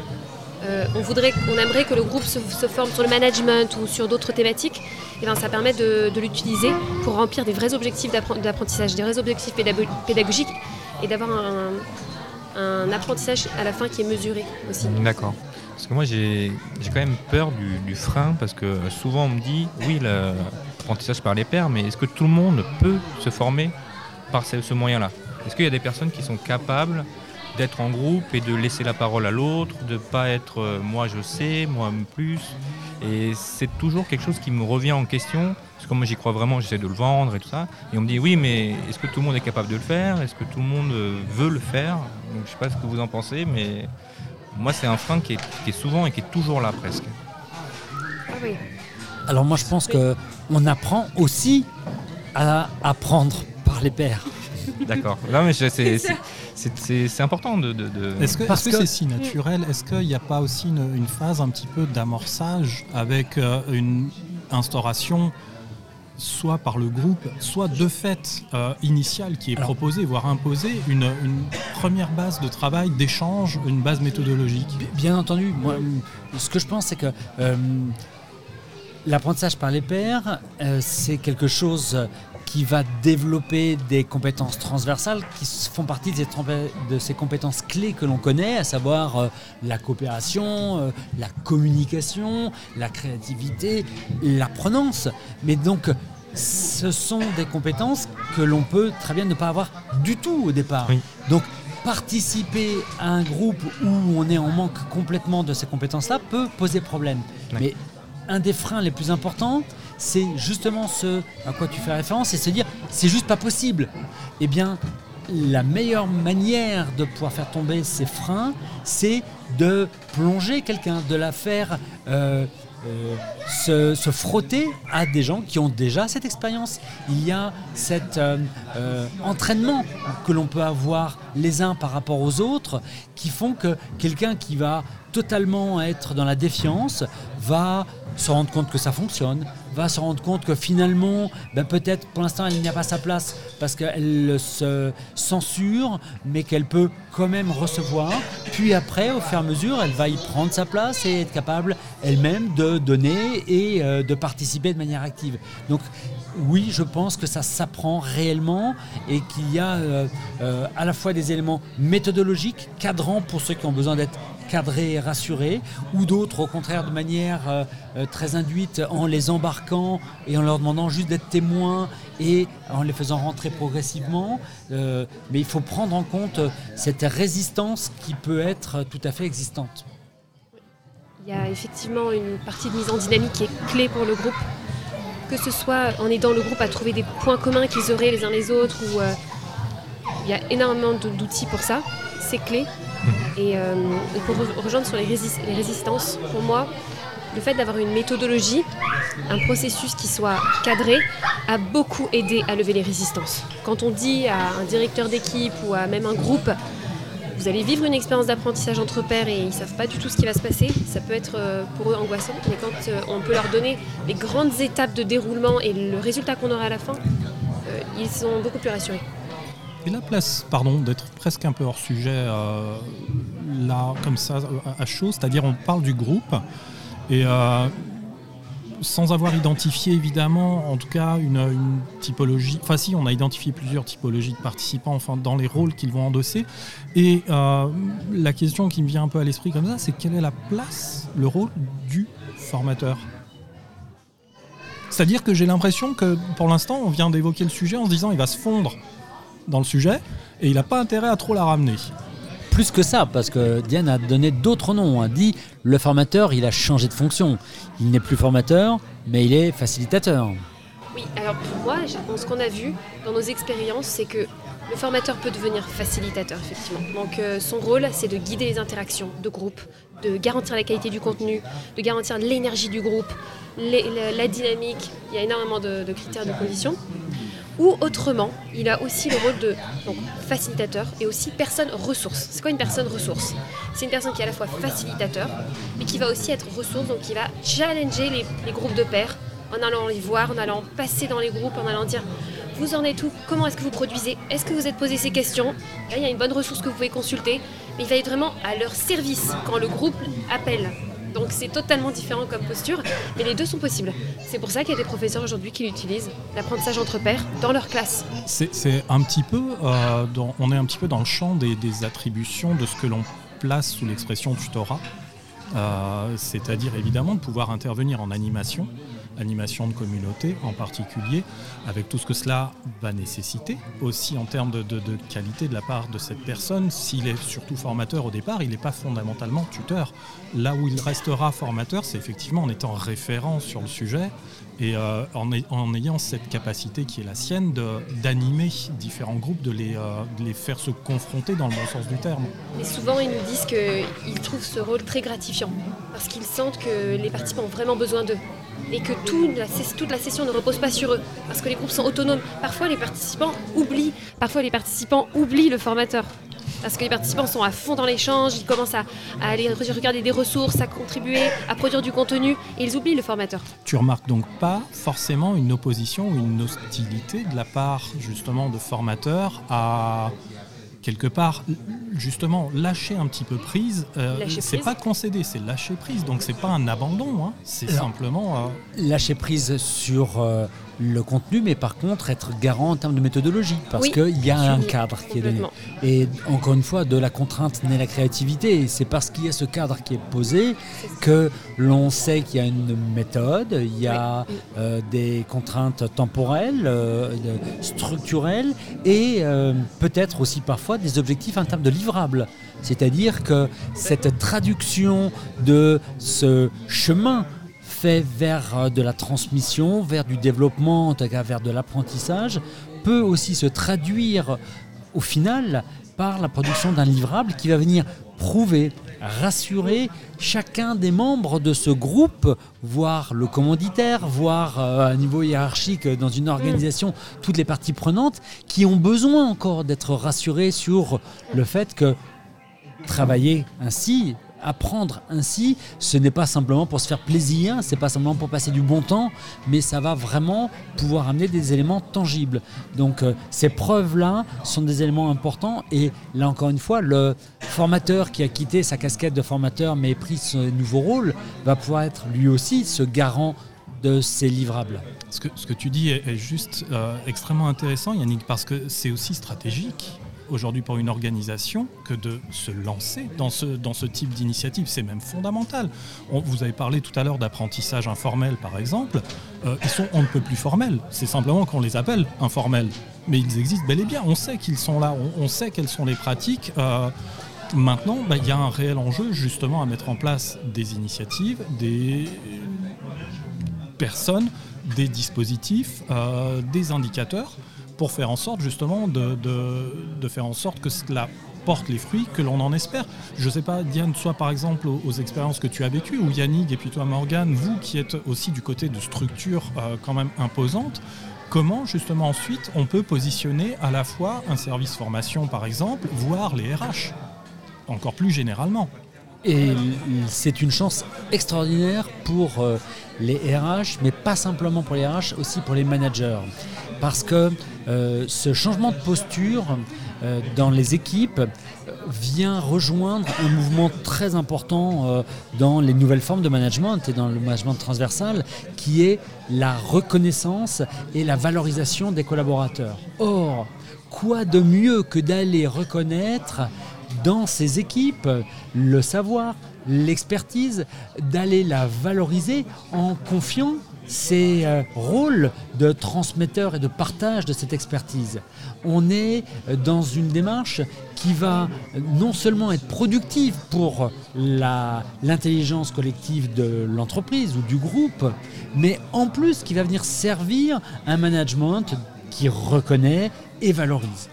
Euh, on, voudrait, on aimerait que le groupe se, forme sur le management ou sur d'autres thématiques. Et ben, ça permet de, l'utiliser pour remplir des vrais objectifs d'appren- d'apprentissage, des vrais objectifs pédago- pédagogiques et d'avoir un, apprentissage à la fin qui est mesuré aussi. D'accord. Parce que moi, j'ai quand même peur du, frein, parce que souvent on me dit, oui, l'apprentissage par les pairs, mais est-ce que tout le monde peut se former par ce moyen-là? Est-ce qu'il y a des personnes qui sont capables d'être en groupe et de laisser la parole à l'autre, de pas être euh, moi je sais, moi plus Et c'est toujours quelque chose qui me revient en question, parce que moi j'y crois vraiment, j'essaie de le vendre et tout ça. Et on me dit, oui, mais est-ce que tout le monde est capable de le faire? Est-ce que tout le monde euh, veut le faire? Donc, Je sais pas ce que vous en pensez, mais moi, c'est un frein qui est, qui est souvent et qui est toujours là presque. Ah oui. Alors moi je pense que on apprend aussi à apprendre par les pairs. D'accord. Non, mais c'est- c'est important de. de- de- Est-ce que c'est si naturel Est-ce qu'il n'y a pas aussi une, une phase un petit peu d'amorçage avec euh, une instauration soit par le groupe, soit de fait euh, initiale qui est Alors- proposée, voire imposée, une, une première base de travail, d'échange, une base méthodologique? Bi- Bien entendu, moi, ce que je pense, c'est que euh, l'apprentissage par les pairs, euh, c'est quelque chose qui va développer des compétences transversales qui font partie de ces, compétences clés que l'on connaît, à savoir euh, la coopération, euh, la communication, la créativité, l'apprenance. Mais donc, ce sont des compétences que l'on peut très bien ne pas avoir du tout au départ. Oui. Donc, participer à un groupe où on est en manque complètement de ces compétences-là peut poser problème. Mais un des freins les plus importants, c'est justement ce à quoi tu fais référence, et se dire c'est juste pas possible. Eh bien, la meilleure manière de pouvoir faire tomber ces freins, c'est de plonger quelqu'un, de la faire euh, euh, se, frotter à des gens qui ont déjà cette expérience. Il y a cet euh, entraînement que l'on peut avoir les uns par rapport aux autres qui font que quelqu'un qui va totalement être dans la défiance va se rendre compte que ça fonctionne, va se rendre compte que finalement, ben peut-être pour l'instant elle n'y a pas sa place parce qu'elle se censure, mais qu'elle peut quand même recevoir. Puis après, au fur et à mesure, elle va y prendre sa place et être capable elle-même de donner et euh, de participer de manière active. Oui, je pense que ça s'apprend réellement et qu'il y a euh, euh, à la fois des éléments méthodologiques, cadrants pour ceux qui ont besoin d'être cadrés et rassurés, ou d'autres au contraire de manière euh, très induite en les embarquant et en leur demandant juste d'être témoins et en les faisant rentrer progressivement. Mais il faut prendre en compte cette résistance qui peut être tout à fait existante. Il y a effectivement une partie de mise en dynamique qui est clé pour le groupe. Que ce soit en aidant le groupe à trouver des points communs qu'ils auraient les uns les autres, ou euh, il y a énormément d'outils pour ça. C'est clé. Et, euh, et pour re- rejoindre sur les, les résistances, pour moi, le fait d'avoir une méthodologie, un processus qui soit cadré, a beaucoup aidé à lever les résistances. Quand on dit à un directeur d'équipe ou à même un groupe, vous allez vivre une expérience d'apprentissage entre pairs et ils ne savent pas du tout ce qui va se passer, ça peut être euh, pour eux angoissant, mais quand euh, on peut leur donner les grandes étapes de déroulement et le résultat qu'on aura à la fin, euh, ils sont beaucoup plus rassurés. Et la place, pardon, d'être presque un peu hors sujet, là, comme ça, à chaud, c'est-à-dire on parle du groupe, et sans avoir identifié évidemment, en tout cas, une, typologie. Enfin, si, on a identifié plusieurs typologies de participants enfin, dans les rôles qu'ils vont endosser. Et euh, la question qui me vient un peu à l'esprit comme ça, c'est quelle est la place, le rôle du formateur? C'est-à-dire que j'ai l'impression que pour l'instant, on vient d'évoquer le sujet en se disant il va se fondre dans le sujet et il n'a pas intérêt à trop la ramener plus que ça, parce que Diane a donné d'autres noms. A dit le formateur, il a changé de fonction. Il n'est plus formateur, mais il est facilitateur. Oui, alors pour moi, ce qu'on a vu dans nos expériences, c'est que le formateur peut devenir facilitateur, effectivement. Donc euh, son rôle, c'est de guider les interactions de groupe, de garantir la qualité du contenu, de garantir l'énergie du groupe, la, dynamique. Il y a énormément de, critères, de conditions. Ou autrement, il a aussi le rôle de facilitateur et aussi personne ressource. C'est quoi une personne ressource? C'est une personne qui est à la fois facilitateur, mais qui va aussi être ressource, donc qui va challenger les, groupes de pairs en allant les voir, en allant passer dans les groupes, en allant dire vous en êtes où? Comment est-ce que vous produisez? Est-ce que vous êtes posé ces questions? Là, il y a une bonne ressource que vous pouvez consulter, mais il va être vraiment à leur service quand le groupe appelle. Donc c'est totalement différent comme posture, mais les deux sont possibles. C'est pour ça qu'il y a des professeurs aujourd'hui qui utilisent l'apprentissage entre pairs dans leur classe. C'est un petit peu, euh, on est un petit peu dans le champ des, attributions de ce que l'on place sous l'expression tutorat, euh, c'est-à-dire évidemment de pouvoir intervenir en animation animation de communauté en particulier, avec tout ce que cela va nécessiter, aussi en termes de, qualité de la part de cette personne. S'il est surtout formateur au départ, il n'est pas fondamentalement tuteur. Là où il restera formateur, c'est effectivement en étant référent sur le sujet et euh, en, ayant cette capacité qui est la sienne d'animer différents groupes, de les, euh, de les, faire se confronter dans le bon sens du terme. Et souvent, ils nous disent qu'ils trouvent ce rôle très gratifiant, parce qu'ils sentent que les participants ont vraiment besoin d'eux et que toute la, session ne repose pas sur eux, parce que les groupes sont autonomes. Parfois, les participants oublient, parfois les participants oublient le formateur. Parce que les participants sont à fond dans l'échange, ils commencent à, aller regarder des ressources, à contribuer, à produire du contenu, et ils oublient le formateur. Tu remarques donc pas forcément une opposition ou une hostilité de la part justement de formateurs à quelque part, justement, lâcher un petit peu prise, euh, c'est pas concéder, c'est lâcher prise. Donc c'est pas un abandon, hein. c'est simplement. Euh, lâcher prise sur euh, le contenu, mais par contre être garant en termes de méthodologie, parce qu'il y a un cadre qui est donné. Et encore une fois, de la contrainte naît la créativité. C'est parce qu'il y a ce cadre qui est posé que l'on sait qu'il y a une méthode, il y a euh, des contraintes temporelles, euh, structurelles, et euh, peut-être aussi parfois des objectifs en termes de livrables. C'est-à-dire que cette traduction de ce chemin vers euh, de la transmission, vers du développement, en tout cas vers de l'apprentissage, peut aussi se traduire au final par la production d'un livrable qui va venir prouver, rassurer chacun des membres de ce groupe, voire le commanditaire, voire euh, un niveau hiérarchique dans une organisation, toutes les parties prenantes qui ont besoin encore d'être rassurées sur le fait que travailler ainsi apprendre ainsi, ce n'est pas simplement pour se faire plaisir, c'est pas simplement pour passer du bon temps, mais ça va vraiment pouvoir amener des éléments tangibles. Donc euh, ces preuves-là sont des éléments importants et là encore une fois, le formateur qui a quitté sa casquette de formateur mais pris ce nouveau rôle va pouvoir être lui aussi ce garant de ces livrables. Ce que, tu dis est, juste euh, extrêmement intéressant, Yannick, parce que c'est aussi stratégique aujourd'hui pour une organisation que de se lancer dans ce, type d'initiative. C'est même fondamental. vous avez parlé tout à l'heure d'apprentissage informel, par exemple. Euh, ils sont on ne peut plus formels. C'est simplement qu'on les appelle informels. Mais ils existent bel et bien. On sait qu'ils sont là. On, sait quelles sont les pratiques. Euh, maintenant, bah, il y a un réel enjeu justement à mettre en place des initiatives, des personnes, des dispositifs, euh, des indicateurs pour faire en sorte justement de, faire en sorte que cela porte les fruits que l'on en espère. Je ne sais pas, Diane, soit par exemple aux, expériences que tu as vécues, ou Yannick et puis toi Morgane, vous qui êtes aussi du côté de structures euh, quand même imposantes, comment justement ensuite on peut positionner à la fois un service formation par exemple, voire les RH, encore plus généralement? Et c'est une chance extraordinaire pour euh, les RH, mais pas simplement pour les RH, aussi pour les managers. Parce que euh, ce changement de posture euh, dans les équipes vient rejoindre un mouvement très important dans les nouvelles formes de management et dans le management transversal, qui est la reconnaissance et la valorisation des collaborateurs. Or, quoi de mieux que d'aller reconnaître dans ces équipes le savoir, l'expertise, d'aller la valoriser en confiant ces euh, rôles de transmetteur et de partage de cette expertise. On est dans une démarche qui va non seulement être productive pour l'intelligence collective de l'entreprise ou du groupe, mais en plus qui va venir servir un management qui reconnaît et valorise.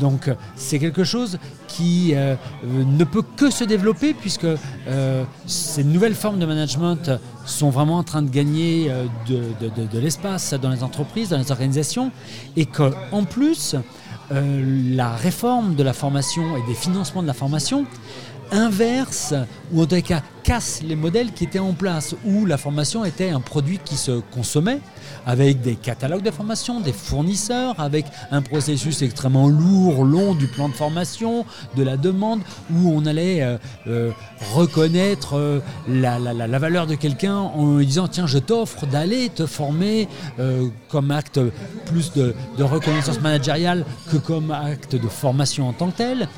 Donc c'est quelque chose qui euh, ne peut que se développer puisque euh, ces nouvelles formes de management sont vraiment en train de gagner euh, de, l'espace dans les entreprises, dans les organisations, et qu'en plus, la réforme de la formation et des financements de la formation inverse, ou en tout cas casse les modèles qui étaient en place, où la formation était un produit qui se consommait, avec des catalogues de formation, des fournisseurs, avec un processus extrêmement lourd, long du plan de formation, de la demande, où on allait euh, euh, reconnaître euh, la, valeur de quelqu'un en disant tiens je t'offre d'aller te former comme acte plus de, de reconnaissance managériale que comme acte de formation en tant que tel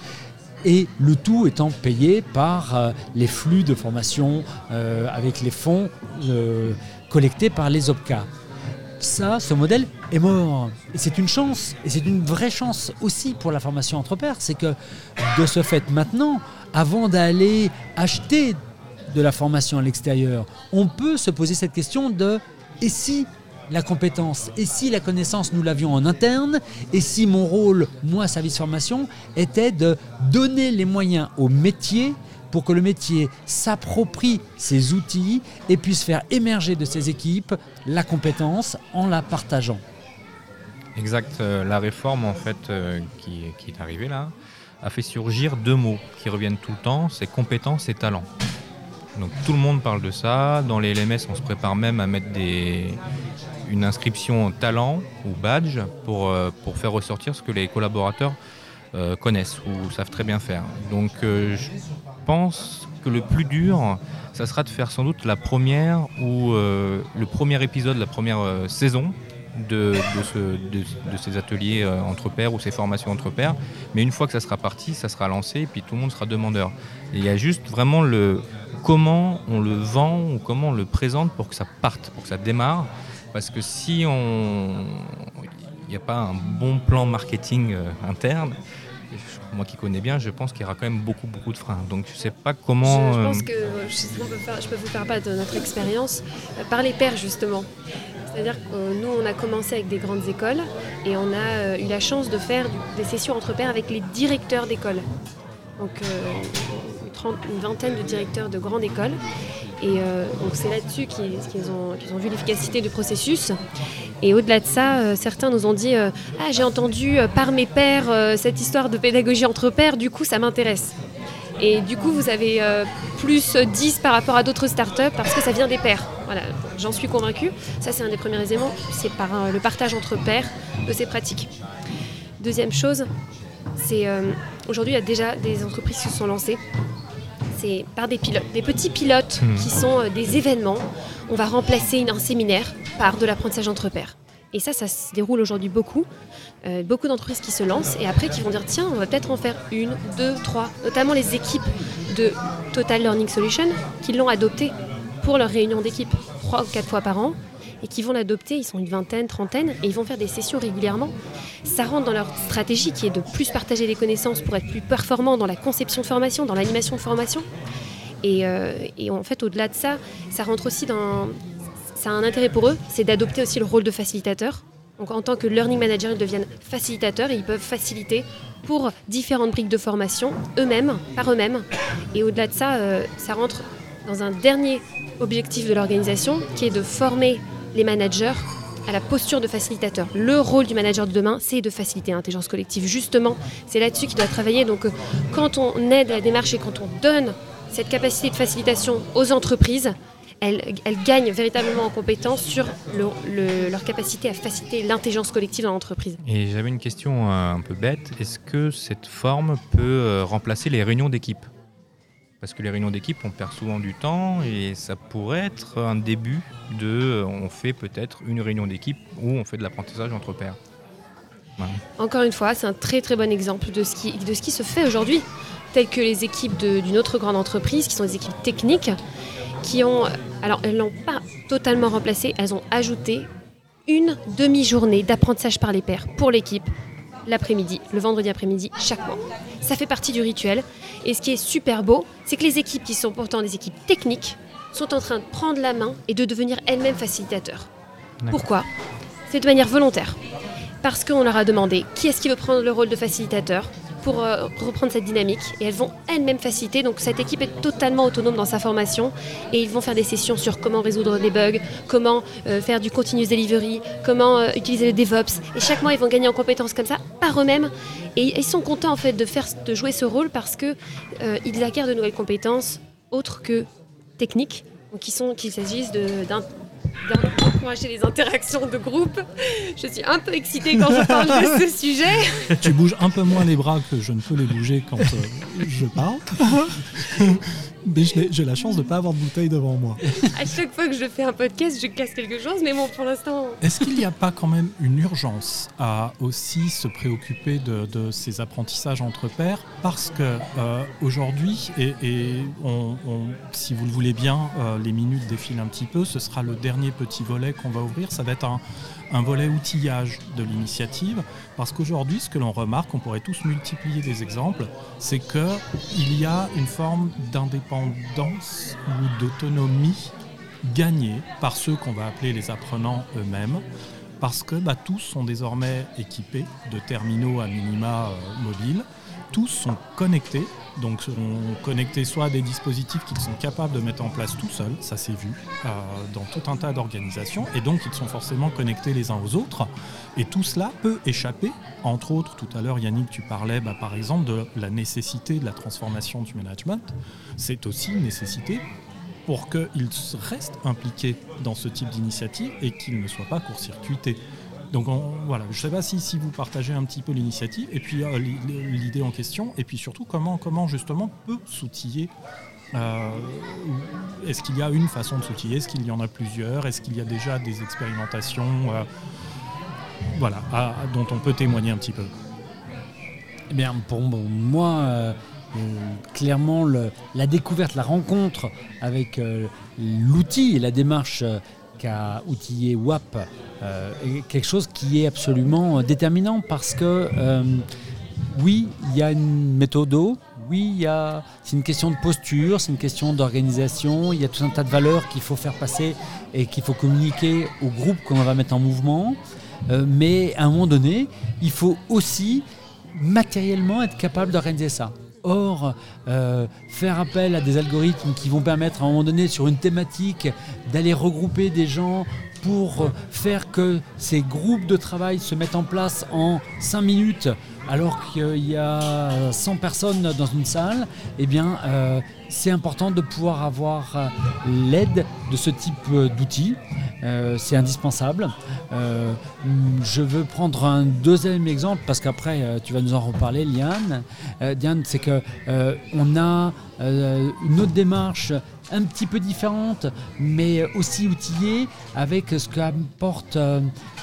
et le tout étant payé par euh, les flux de formation euh, avec les fonds euh, collectés par les OPCA. Ça, ce modèle est mort. Et c'est une chance, et c'est une vraie chance aussi pour la formation entre pairs, c'est que de ce fait maintenant, avant d'aller acheter de la formation à l'extérieur, on peut se poser cette question de et si la compétence Et si la connaissance, nous l'avions en interne Et si mon rôle, moi, service formation, était de donner les moyens au métier pour que le métier s'approprie ces outils et puisse faire émerger de ses équipes la compétence en la partageant. Exact. Euh, la réforme, en fait, euh, qui, est arrivée là, a fait surgir deux mots qui reviennent tout le temps, c'est compétence et talent. Donc tout le monde parle de ça. Dans les LMS, on se prépare même à mettre des, une inscription talent ou badge pour, euh, pour faire ressortir ce que les collaborateurs euh, connaissent ou savent très bien faire. Donc euh, je pense que le plus dur, ça sera de faire sans doute la première ou le premier épisode, la première saison de, de, ces ateliers entre pairs ou ces formations entre pairs. Mais une fois que ça sera parti, ça sera lancé et puis tout le monde sera demandeur. il y a juste vraiment le comment on le vend ou comment on le présente pour que ça parte, pour que ça démarre. Parce que si on il n'y a pas un bon plan marketing euh, interne, moi qui connais bien, je pense qu'il y aura quand même beaucoup, beaucoup de freins. Donc je ne sais pas comment... Je, pense euh, que je, peux vous faire part de notre expérience euh, par les pairs justement. C'est-à-dire que nous, on a commencé avec des grandes écoles et on a eu la chance de faire des sessions entre pairs avec les directeurs d'école. Donc une, vingtaine de directeurs de grandes écoles. Et euh, donc c'est là-dessus qu'ils ont, vu l'efficacité du processus. Et au-delà de ça, euh, certains nous ont dit euh, Ah, j'ai entendu par mes pairs cette histoire de pédagogie entre pairs, du coup ça m'intéresse. Et du coup, vous avez plus 10 par rapport à d'autres startups parce que ça vient des pairs. Voilà, j'en suis convaincue. Ça, c'est un des premiers éléments, c'est par le partage entre pairs de ces pratiques. Deuxième chose, c'est aujourd'hui, il y a déjà des entreprises qui se sont lancées c'est par des pilotes, des petits pilotes hmm. qui sont euh, des événements. On va remplacer un séminaire par de l'apprentissage entre pairs. Et ça, ça se déroule aujourd'hui beaucoup. Euh, beaucoup d'entreprises qui se lancent et après qui vont dire tiens, on va peut-être en faire une, deux, trois, notamment les équipes de Total Learning Solution qui l'ont adopté pour leur réunion d'équipe trois ou quatre fois par an et qui vont l'adopter. Ils sont une vingtaine, trentaine, et ils vont faire des sessions régulièrement. Ça rentre dans leur stratégie qui est de plus partager des connaissances pour être plus performant dans la conception de formation, dans l'animation de formation. Et, euh, en fait, au-delà de ça, ça rentre aussi dans... Ça a un intérêt pour eux, c'est d'adopter aussi le rôle de facilitateur Donc en tant que learning manager, ils deviennent facilitateurs et ils peuvent faciliter pour différentes briques de formation eux-mêmes, par eux-mêmes. Et au-delà de ça, euh, ça rentre dans un dernier objectif de l'organisation qui est de former les managers à la posture de facilitateur. Le rôle du manager de demain, c'est de faciliter l'intelligence collective. Justement, c'est là-dessus qu'il doit travailler. Donc, euh, quand on aide la démarche et quand on donne cette capacité de facilitation aux entreprises, elles, gagnent véritablement en compétence sur leur capacité à faciliter l'intelligence collective dans l'entreprise. Et j'avais une question euh, un peu bête. Est-ce que cette forme peut euh, remplacer les réunions d'équipe? Parce que les réunions d'équipe, on perd souvent du temps et ça pourrait être un début de. On fait peut-être une réunion d'équipe où on fait de l'apprentissage entre pairs. Encore une fois, c'est un très très bon exemple de ce qui, se fait aujourd'hui, telles que les équipes d'une autre grande entreprise, qui sont des équipes techniques, qui ont. Alors, elles n'ont pas totalement remplacé, elles ont ajouté une demi-journée d'apprentissage par les pairs pour l'équipe l'après-midi, le vendredi après-midi, chaque mois. Ça fait partie du rituel. Et ce qui est super beau, c'est que les équipes qui sont pourtant des équipes techniques sont en train de prendre la main et de devenir elles-mêmes facilitateurs. Pourquoi? C'est de manière volontaire. Parce qu'on leur a demandé qui est-ce qui veut prendre le rôle de facilitateur pour euh, reprendre cette dynamique et elles vont elles-mêmes faciliter. Donc cette équipe est totalement autonome dans sa formation et ils vont faire des sessions sur comment résoudre des bugs, comment euh, faire du continuous delivery, comment euh, utiliser le DevOps. Et chaque mois ils vont gagner en compétences comme ça par eux-mêmes et ils sont contents en fait de faire de jouer ce rôle parce que ils acquièrent de nouvelles compétences autres que techniques. Donc qu'il s'agisse d'un d'encourager les interactions de groupe. Je suis un peu excitée quand je parle de ce sujet. Tu bouges un peu moins les bras que je ne peux les bouger quand euh, je parle. Mais j'ai la chance de ne pas avoir de bouteille devant moi. À chaque fois que je fais un podcast, je casse quelque chose, mais bon, pour l'instant. Est-ce qu'il n'y a pas quand même une urgence à aussi se préoccuper de, ces apprentissages entre pairs? Parce que euh, aujourd'hui, et, si vous le voulez bien, euh, les minutes défilent un petit peu, ce sera le dernier petit volet qu'on va ouvrir. Ça va être un, un volet outillage de l'initiative, parce qu'aujourd'hui, ce que l'on remarque, on pourrait tous multiplier des exemples, c'est qu'il y a une forme d'indépendance ou d'autonomie gagnée par ceux qu'on va appeler les apprenants eux-mêmes, parce que bah, tous sont désormais équipés de terminaux à minima euh, mobiles, tous sont connectés donc sont connectés soit à des dispositifs qu'ils sont capables de mettre en place tout seuls, ça s'est vu, euh, dans tout un tas d'organisations, et donc ils sont forcément connectés les uns aux autres. Et tout cela peut échapper, entre autres, tout à l'heure Yannick, tu parlais bah, par exemple de la nécessité de la transformation du management. C'est aussi une nécessité pour qu'ils restent impliqués dans ce type d'initiative et qu'ils ne soient pas court-circuités. Donc voilà, je ne sais pas si, vous partagez un petit peu l'initiative et puis euh, l'idée en question, et puis surtout comment, comment justement peut s'outiller. Euh, est-ce qu'il y a une façon de s'outiller? Est-ce qu'il y en a plusieurs? Est-ce qu'il y a déjà des expérimentations euh, voilà, dont on peut témoigner un petit peu? Eh bien, pour moi, clairement, la découverte, la rencontre avec l'outil et la démarche qu'a outillé WAP euh, quelque chose qui est absolument déterminant parce que euh, oui, il y a une méthode, oui, il c'est une question de posture, c'est une question d'organisation, il y a tout un tas de valeurs qu'il faut faire passer et qu'il faut communiquer au groupe qu'on va mettre en mouvement. Euh, mais à un moment donné, il faut aussi matériellement être capable d'organiser ça. Or, euh, faire appel à des algorithmes qui vont permettre à un moment donné sur une thématique d'aller regrouper des gens pour faire que ces groupes de travail se mettent en place en 5 minutes alors qu'il y a 100 personnes dans une salle, eh bien, euh, c'est important de pouvoir avoir euh, l'aide de ce type d'outils. Euh, c'est indispensable. je veux prendre un deuxième exemple parce qu'après tu vas nous en reparler, Liane. Diane, c'est que on a une autre démarche un petit peu différente, mais aussi outillée avec ce qu'apporte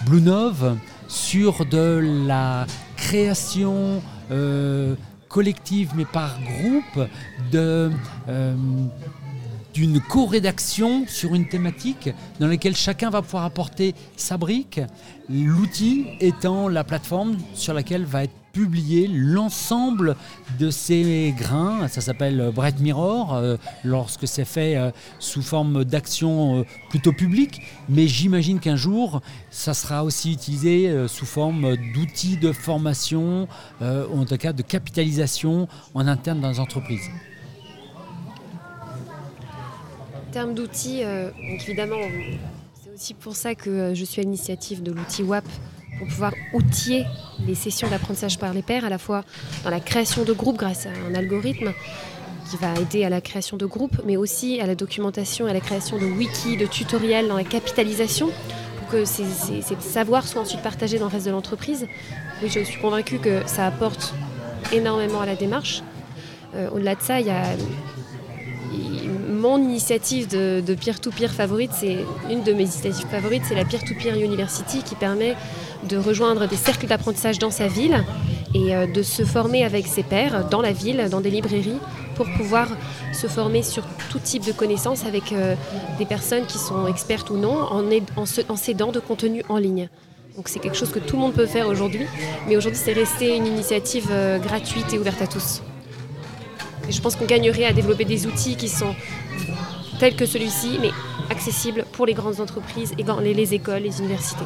Bluenove sur de la création euh, collective, mais par groupe, euh, d'une co-rédaction sur une thématique dans laquelle chacun va pouvoir apporter sa brique, l'outil étant la plateforme sur laquelle va être publier l'ensemble de ces grains. Ça s'appelle Bright Mirror euh, lorsque c'est fait euh, sous forme d'action euh, plutôt publique. Mais j'imagine qu'un jour, ça sera aussi utilisé sous forme d'outils de formation, ou en tout cas de capitalisation en interne dans les entreprises. En termes d'outils, évidemment, c'est aussi pour ça que je suis à l'initiative de l'outil WAP pour pouvoir outiller les sessions d'apprentissage par les pairs, à la fois dans la création de groupes grâce à un algorithme qui va aider à la création de groupes, mais aussi à la documentation à la création de wikis, de tutoriels, dans la capitalisation, pour que ces, savoirs soient ensuite partagés dans le reste de l'entreprise. Je suis convaincue que ça apporte énormément à la démarche. Euh, au-delà de ça, il y a mon initiative de peer-to-peer favorite, c'est une de mes initiatives favorites, c'est la peer-to-peer university qui permet de rejoindre des cercles d'apprentissage dans sa ville et euh, de se former avec ses pairs dans la ville, dans des librairies, pour pouvoir se former sur tout type de connaissances avec euh, des personnes qui sont expertes ou non, en, s'aidant de contenu en ligne. Donc c'est quelque chose que tout le monde peut faire aujourd'hui, mais aujourd'hui c'est resté une initiative euh, gratuite et ouverte à tous. Je pense qu'on gagnerait à développer des outils qui sont tels que celui-ci, mais accessibles pour les grandes entreprises et les écoles, les universités.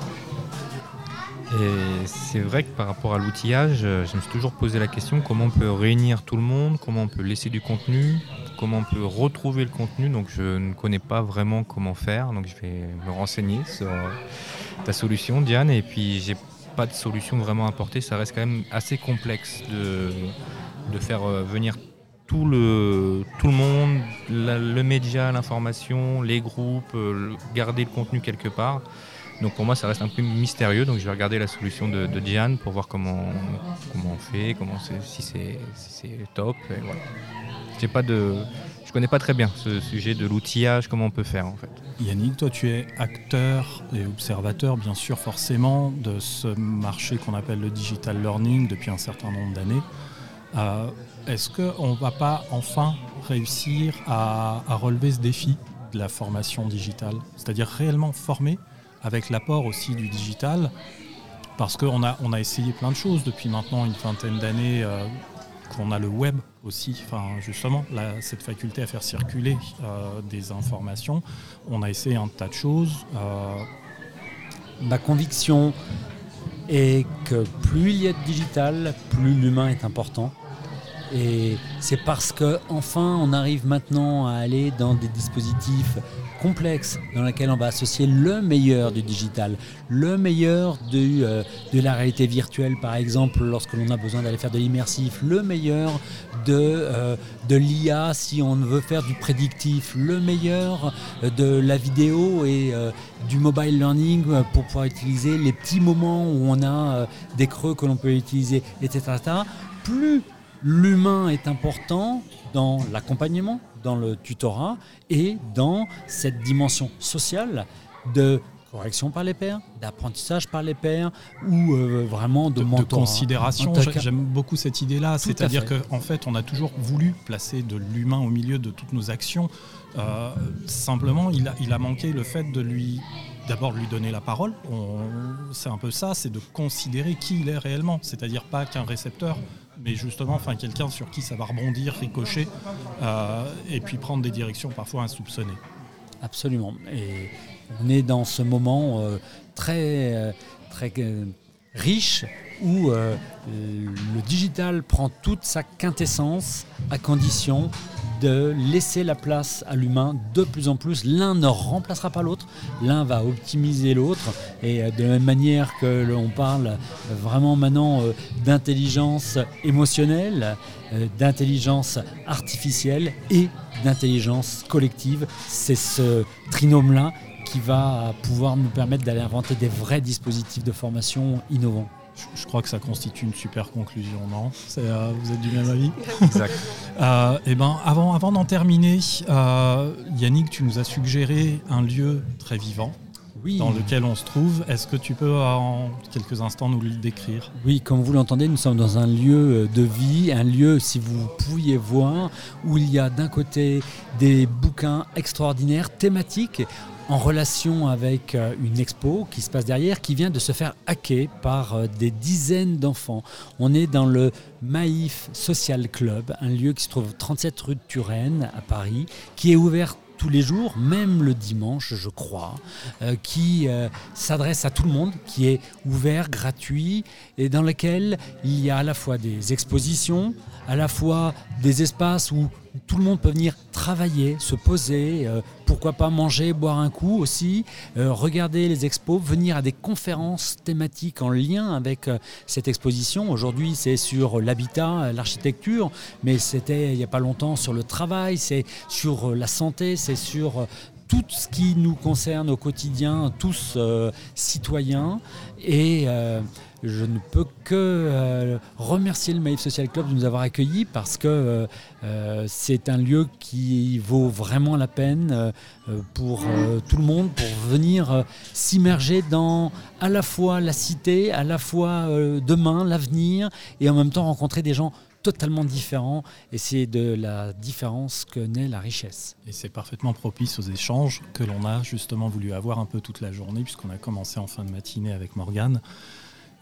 C'est vrai que par rapport à l'outillage, euh, je me suis toujours posé la question comment on peut réunir tout le monde, comment on peut laisser du contenu, comment on peut retrouver le contenu. Donc je ne connais pas vraiment comment faire, donc je vais me renseigner sur ta solution, Diane. Et puis j'ai pas de solution vraiment apportée. Ça reste quand même assez complexe de, de faire euh, venir tout le, tout le monde, le média, l'information, les groupes, euh, garder le contenu quelque part. Donc pour moi, ça reste un peu mystérieux. Donc je vais regarder la solution de, Diane pour voir comment, comment on fait, comment si c'est top. Et voilà. pas de, je connais pas très bien ce sujet de l'outillage, comment on peut faire en fait. Yannick, toi tu es acteur et observateur bien sûr forcément de ce marché qu'on appelle le digital learning depuis un certain nombre d'années. Euh, est-ce qu'on ne va pas enfin réussir à, relever ce défi de la formation digitale? C'est-à-dire réellement former avec l'apport aussi du digital, parce qu'on a, on a essayé plein de choses depuis maintenant une vingtaine d'années, euh, qu'on a le web aussi, enfin justement, cette faculté à faire circuler euh, des informations. On a essayé un tas de choses. Euh. Ma conviction est que plus il y a de digital, plus l'humain est important. Et c'est parce qu'enfin on arrive maintenant à aller dans des dispositifs complexe dans laquelle on va associer le meilleur du digital, le meilleur de, euh, de la réalité virtuelle par exemple lorsque l'on a besoin d'aller faire de l'immersif, le meilleur de, euh, l'IA si on veut faire du prédictif, le meilleur de la vidéo et euh, du mobile learning pour pouvoir utiliser les petits moments où on a des creux que l'on peut utiliser, etc. Plus l'humain est important dans l'accompagnement, dans le tutorat et dans cette dimension sociale de correction par les pairs, d'apprentissage par les pairs ou euh, vraiment de, de, de considération. J'aime beaucoup cette idée-là, c'est-à-dire qu'en en fait, on a toujours voulu placer de l'humain au milieu de toutes nos actions. Euh, simplement, il a, il a manqué le fait de lui d'abord lui donner la parole. C'est un peu ça, c'est de considérer qui il est réellement, c'est-à-dire pas qu'un récepteur, mais justement enfin, quelqu'un sur qui ça va rebondir, ricocher, euh, et puis prendre des directions parfois insoupçonnées. Absolument. Et on est dans ce moment euh, très, euh, très riche où le digital prend toute sa quintessence à condition de laisser la place à l'humain de plus en plus. L'un ne remplacera pas l'autre, l'un va optimiser l'autre. Et euh, de la même manière que l'on parle vraiment maintenant euh, d'intelligence émotionnelle, euh, d'intelligence artificielle et d'intelligence collective, c'est ce trinôme-là qui va pouvoir nous permettre d'aller inventer des vrais dispositifs de formation innovants. Je, crois que ça constitue une super conclusion, non? Euh, Vous êtes du même avis? Exact. Euh, eh ben, avant, avant d'en terminer, euh, Yannick, tu nous as suggéré un lieu très vivant. dans lequel on se trouve. Est-ce que tu peux en quelques instants nous le décrire? Oui, comme vous l'entendez, nous sommes dans un lieu de vie, un lieu, si vous pouviez voir, où il y a d'un côté des bouquins extraordinaires, thématiques, en relation avec euh, une expo qui se passe derrière, qui vient de se faire hacker par euh, des dizaines d'enfants. On est dans le Maïf Social Club, un lieu qui se trouve 37 rue de Turenne à Paris, qui est ouvert tous les jours, même le dimanche, je crois, euh, qui s'adresse à tout le monde, qui est ouvert, gratuit, et dans lequel il y a à la fois des expositions, à la fois des espaces où tout le monde peut venir travailler, se poser, euh, pourquoi pas manger, boire un coup aussi, euh, regarder les expos, venir à des conférences thématiques en lien avec euh, cette exposition. Aujourd'hui, c'est sur l'habitat, l'architecture, mais c'était il n'y a pas longtemps sur le travail, c'est sur la santé, c'est sur tout ce qui nous concerne au quotidien, tous citoyens. Et je ne peux que euh, remercier le Maïf Social Club de nous avoir accueillis parce que euh, euh, c'est un lieu qui vaut vraiment la peine pour tout le monde, pour venir s'immerger dans à la fois la cité, à la fois demain, l'avenir, et en même temps rencontrer des gens totalement différents et c'est de la différence que naît la richesse. Et c'est parfaitement propice aux échanges que l'on a justement voulu avoir un peu toute la journée puisqu'on a commencé en fin de matinée avec Morgane.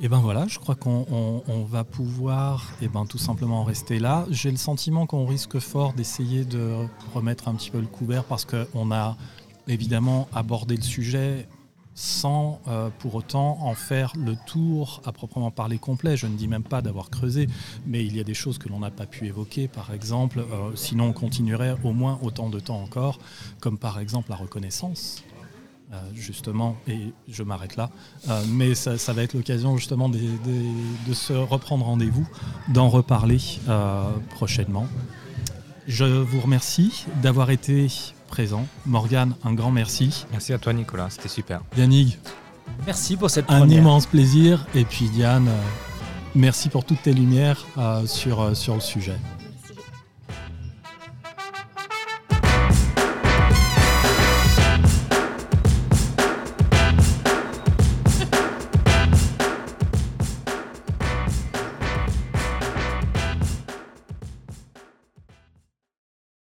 Et ben voilà, je crois qu'on va pouvoir eh ben, tout simplement rester là. J'ai le sentiment qu'on risque fort d'essayer de remettre un petit peu le couvert parce qu'on a évidemment abordé le sujet sans euh, pour autant en faire le tour à proprement parler complet. Je ne dis même pas d'avoir creusé, mais il y a des choses que l'on n'a pas pu évoquer, par exemple, euh, sinon on continuerait au moins autant de temps encore, comme par exemple la reconnaissance. Euh, justement, et je m'arrête là, euh, mais ça, va être l'occasion justement de, se reprendre rendez-vous, d'en reparler euh, prochainement. Je vous remercie d'avoir été présent. Morgane, un grand merci. Merci à toi Nicolas, c'était super. Yannick, merci pour cette Un immense plaisir. Et puis Diane, merci pour toutes tes lumières sur, sur le sujet.